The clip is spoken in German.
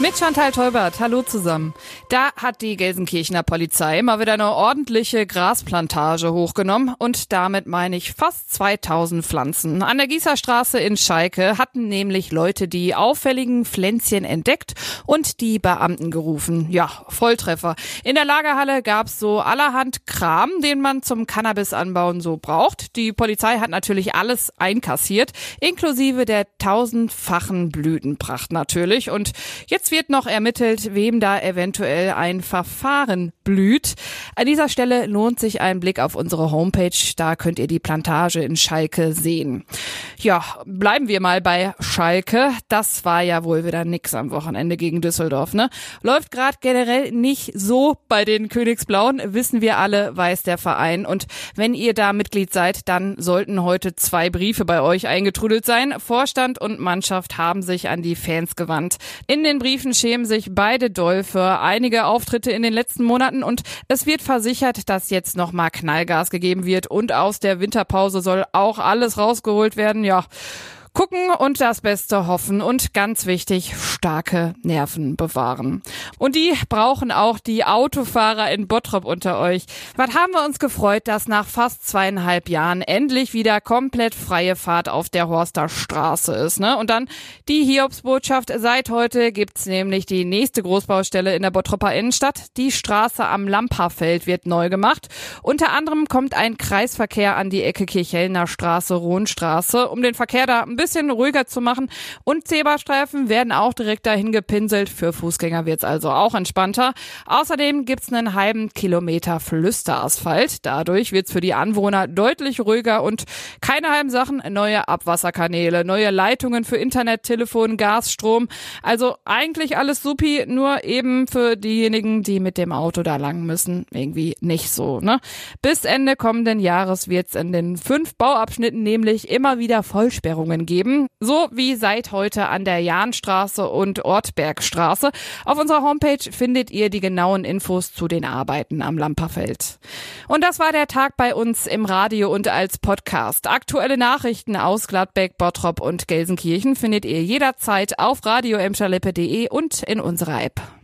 Mit Chantal Teubert, hallo zusammen. Da hat die Gelsenkirchener Polizei mal wieder eine ordentliche Grasplantage hochgenommen und damit meine ich fast 2000 Pflanzen. An der Gießerstraße in Schalke hatten nämlich Leute die auffälligen Pflänzchen entdeckt und die Beamten gerufen. Ja, Volltreffer. In der Lagerhalle gab's so allerhand Kram, den man zum Cannabisanbauen so braucht. Die Polizei hat natürlich alles einkassiert, inklusive der tausendfachen Blütenpracht natürlich. Und jetzt Jetzt wird noch ermittelt, wem da eventuell ein Verfahren blüht. An dieser Stelle lohnt sich ein Blick auf unsere Homepage. Da könnt ihr die Plantage in Schalke sehen. Ja, bleiben wir mal bei Schalke. Das war ja wohl wieder nix am Wochenende gegen Düsseldorf, ne? Läuft gerade generell nicht so bei den Königsblauen, wissen wir alle, weiß der Verein. Und wenn ihr da Mitglied seid, dann sollten heute zwei Briefe bei euch eingetrudelt sein. Vorstand und Mannschaft haben sich an die Fans gewandt. In den Briefen Briefen schämen sich beide für einige Auftritte in den letzten Monaten und es wird versichert, dass jetzt nochmal Knallgas gegeben wird und aus der Winterpause soll auch alles rausgeholt werden. Ja, Gucken und das Beste hoffen und ganz wichtig, starke Nerven bewahren. Und die brauchen auch die Autofahrer in Bottrop unter euch. Was haben wir uns gefreut, dass nach fast zweieinhalb Jahren endlich wieder komplett freie Fahrt auf der Horster Straße ist, ne? Und dann die Hiobsbotschaft. Seit heute gibt's nämlich die nächste Großbaustelle in der Bottropper Innenstadt. Die Straße am Lamperfeld wird neu gemacht. Unter anderem kommt ein Kreisverkehr an die Ecke Kirchhellner Straße, Rohnstraße, um den Verkehr da ein bisschen bisschen ruhiger zu machen. Und Zebrastreifen werden auch direkt dahin gepinselt. Für Fußgänger wird's also auch entspannter. Außerdem gibt's einen halben Kilometer Flüsterasphalt. Dadurch wird's für die Anwohner deutlich ruhiger und keine halben Sachen. Neue Abwasserkanäle, neue Leitungen für Internet, Telefon, Gas, Strom. Also eigentlich alles supi, nur eben für diejenigen, die mit dem Auto da lang müssen, irgendwie nicht so. Ne? Bis Ende kommenden Jahres wird's in den fünf Bauabschnitten nämlich immer wieder Vollsperrungen geben, so wie seit heute an der Jahnstraße und Ortbergstraße. Auf unserer Homepage findet ihr die genauen Infos zu den Arbeiten am Lamperfeld. Und das war der Tag bei uns im Radio und als Podcast. Aktuelle Nachrichten aus Gladbeck, Bottrop und Gelsenkirchen findet ihr jederzeit auf radio und in unserer App.